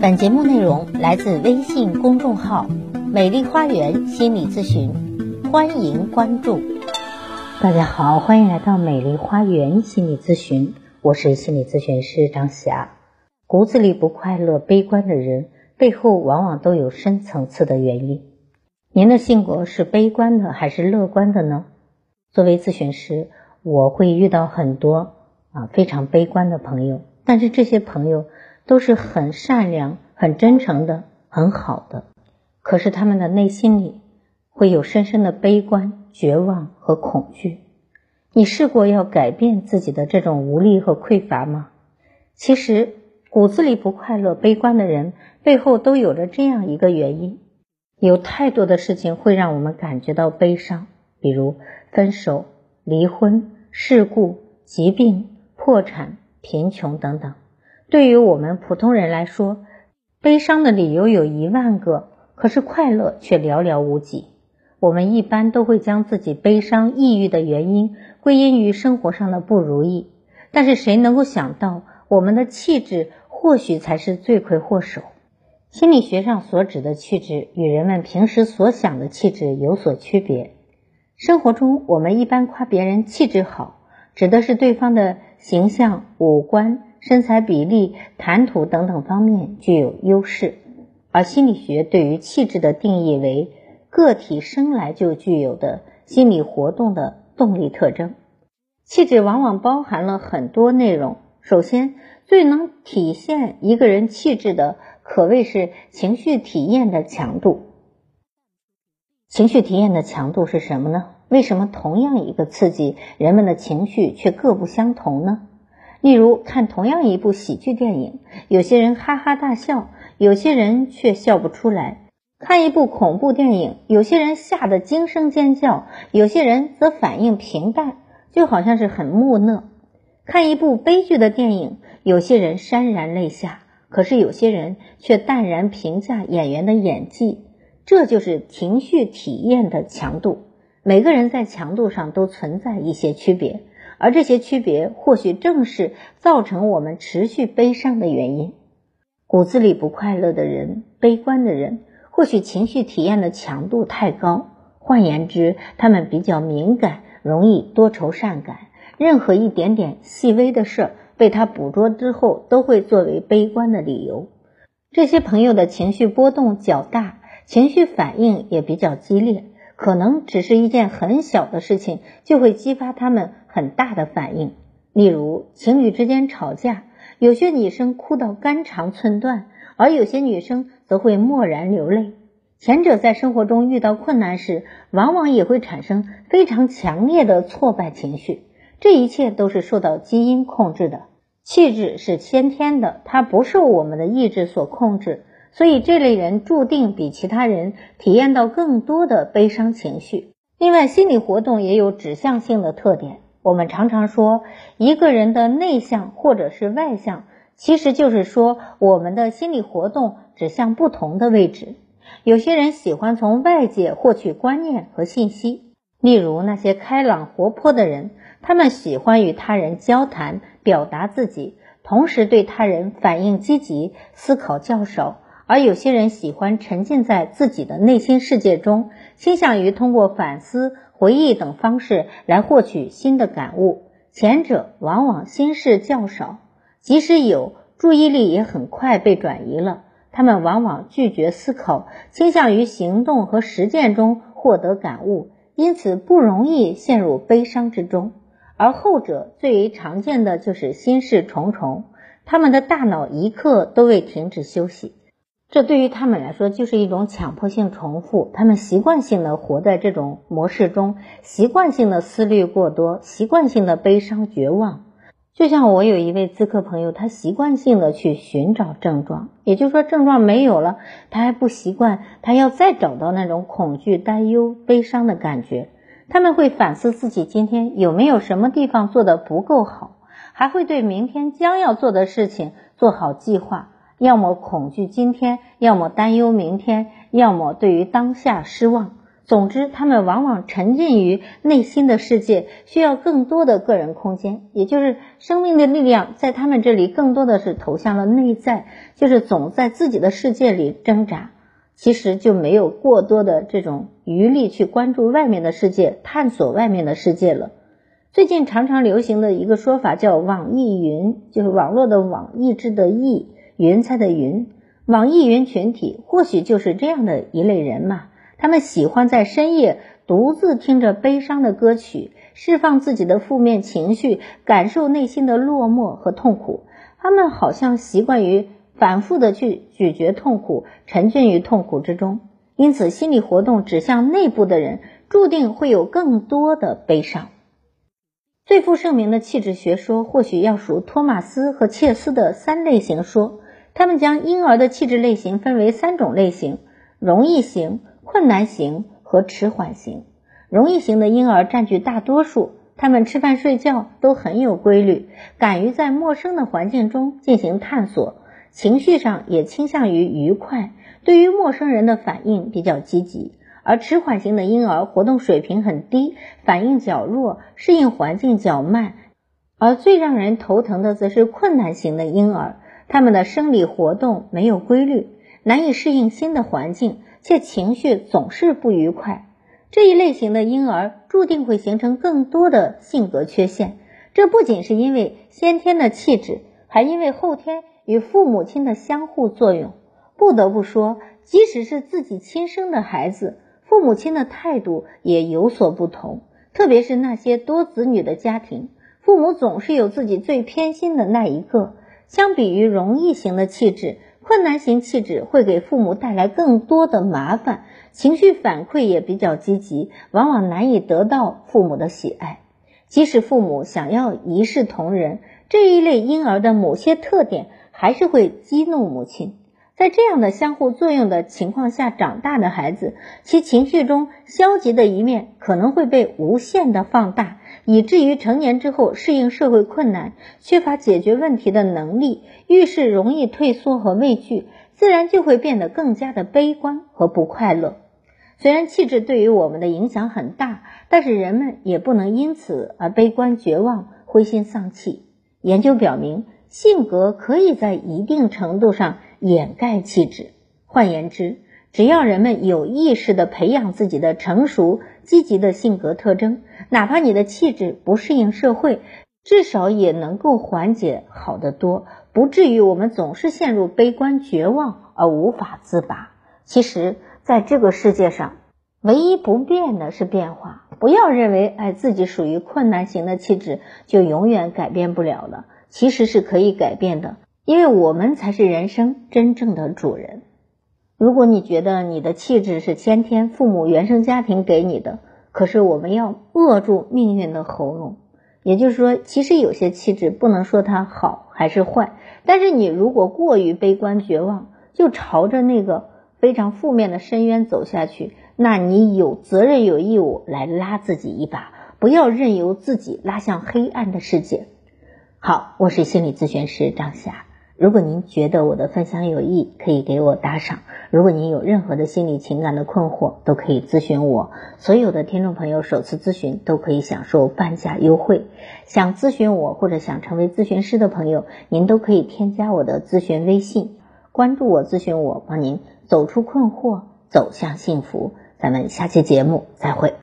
本节目内容来自微信公众号“美丽花园心理咨询”，欢迎关注。大家好，欢迎来到美丽花园心理咨询，我是心理咨询师张霞。骨子里不快乐、悲观的人，背后往往都有深层次的原因。您的性格是悲观的还是乐观的呢？作为咨询师，我会遇到很多啊非常悲观的朋友，但是这些朋友。都是很善良、很真诚的、很好的，可是他们的内心里会有深深的悲观、绝望和恐惧。你试过要改变自己的这种无力和匮乏吗？其实骨子里不快乐、悲观的人背后都有着这样一个原因：有太多的事情会让我们感觉到悲伤，比如分手、离婚、事故、疾病、破产、贫穷等等。对于我们普通人来说，悲伤的理由有一万个，可是快乐却寥寥无几。我们一般都会将自己悲伤、抑郁的原因归因于生活上的不如意，但是谁能够想到，我们的气质或许才是罪魁祸首？心理学上所指的气质，与人们平时所想的气质有所区别。生活中，我们一般夸别人气质好，指的是对方的形象、五官。身材比例、谈吐等等方面具有优势，而心理学对于气质的定义为个体生来就具有的心理活动的动力特征。气质往往包含了很多内容。首先，最能体现一个人气质的，可谓是情绪体验的强度。情绪体验的强度是什么呢？为什么同样一个刺激，人们的情绪却各不相同呢？例如，看同样一部喜剧电影，有些人哈哈大笑，有些人却笑不出来；看一部恐怖电影，有些人吓得惊声尖叫，有些人则反应平淡，就好像是很木讷；看一部悲剧的电影，有些人潸然泪下，可是有些人却淡然评价演员的演技。这就是情绪体验的强度。每个人在强度上都存在一些区别。而这些区别，或许正是造成我们持续悲伤的原因。骨子里不快乐的人、悲观的人，或许情绪体验的强度太高。换言之，他们比较敏感，容易多愁善感。任何一点点细微的事儿被他捕捉之后，都会作为悲观的理由。这些朋友的情绪波动较大，情绪反应也比较激烈。可能只是一件很小的事情，就会激发他们很大的反应。例如，情侣之间吵架，有些女生哭到肝肠寸断，而有些女生则会默然流泪。前者在生活中遇到困难时，往往也会产生非常强烈的挫败情绪。这一切都是受到基因控制的。气质是先天的，它不受我们的意志所控制。所以这类人注定比其他人体验到更多的悲伤情绪。另外，心理活动也有指向性的特点。我们常常说一个人的内向或者是外向，其实就是说我们的心理活动指向不同的位置。有些人喜欢从外界获取观念和信息，例如那些开朗活泼的人，他们喜欢与他人交谈，表达自己，同时对他人反应积极，思考较少。而有些人喜欢沉浸在自己的内心世界中，倾向于通过反思、回忆等方式来获取新的感悟。前者往往心事较少，即使有，注意力也很快被转移了。他们往往拒绝思考，倾向于行动和实践中获得感悟，因此不容易陷入悲伤之中。而后者最为常见的就是心事重重，他们的大脑一刻都未停止休息。这对于他们来说就是一种强迫性重复，他们习惯性的活在这种模式中，习惯性的思虑过多，习惯性的悲伤绝望。就像我有一位咨客朋友，他习惯性的去寻找症状，也就是说症状没有了，他还不习惯，他要再找到那种恐惧、担忧、悲伤的感觉。他们会反思自己今天有没有什么地方做的不够好，还会对明天将要做的事情做好计划。要么恐惧今天，要么担忧明天，要么对于当下失望。总之，他们往往沉浸于内心的世界，需要更多的个人空间，也就是生命的力量在他们这里更多的是投向了内在，就是总在自己的世界里挣扎，其实就没有过多的这种余力去关注外面的世界，探索外面的世界了。最近常常流行的一个说法叫“网易云”，就是网络的网，意志的意，云彩的云。网易云群体或许就是这样的一类人嘛。他们喜欢在深夜独自听着悲伤的歌曲，释放自己的负面情绪，感受内心的落寞和痛苦。他们好像习惯于反复的去咀嚼痛苦，沉浸于痛苦之中。因此，心理活动指向内部的人，注定会有更多的悲伤。最负盛名的气质学说，或许要数托马斯和切斯的三类型说。他们将婴儿的气质类型分为三种类型：容易型。困难型和迟缓型，容易型的婴儿占据大多数。他们吃饭睡觉都很有规律，敢于在陌生的环境中进行探索，情绪上也倾向于愉快，对于陌生人的反应比较积极。而迟缓型的婴儿活动水平很低，反应较弱，适应环境较慢。而最让人头疼的则是困难型的婴儿，他们的生理活动没有规律，难以适应新的环境。且情绪总是不愉快，这一类型的婴儿注定会形成更多的性格缺陷。这不仅是因为先天的气质，还因为后天与父母亲的相互作用。不得不说，即使是自己亲生的孩子，父母亲的态度也有所不同。特别是那些多子女的家庭，父母总是有自己最偏心的那一个。相比于容易型的气质。困难型气质会给父母带来更多的麻烦，情绪反馈也比较积极，往往难以得到父母的喜爱。即使父母想要一视同仁，这一类婴儿的某些特点还是会激怒母亲。在这样的相互作用的情况下长大的孩子，其情绪中消极的一面可能会被无限的放大。以至于成年之后适应社会困难，缺乏解决问题的能力，遇事容易退缩和畏惧，自然就会变得更加的悲观和不快乐。虽然气质对于我们的影响很大，但是人们也不能因此而悲观绝望、灰心丧气。研究表明，性格可以在一定程度上掩盖气质。换言之，只要人们有意识地培养自己的成熟、积极的性格特征，哪怕你的气质不适应社会，至少也能够缓解好得多，不至于我们总是陷入悲观绝望而无法自拔。其实，在这个世界上，唯一不变的是变化。不要认为哎自己属于困难型的气质就永远改变不了了，其实是可以改变的，因为我们才是人生真正的主人。如果你觉得你的气质是先天父母原生家庭给你的，可是我们要扼住命运的喉咙。也就是说，其实有些气质不能说它好还是坏，但是你如果过于悲观绝望，就朝着那个非常负面的深渊走下去，那你有责任有义务来拉自己一把，不要任由自己拉向黑暗的世界。好，我是心理咨询师张霞。如果您觉得我的分享有益，可以给我打赏。如果您有任何的心理情感的困惑，都可以咨询我。所有的听众朋友首次咨询都可以享受半价优惠。想咨询我或者想成为咨询师的朋友，您都可以添加我的咨询微信，关注我，咨询我，帮您走出困惑，走向幸福。咱们下期节目再会。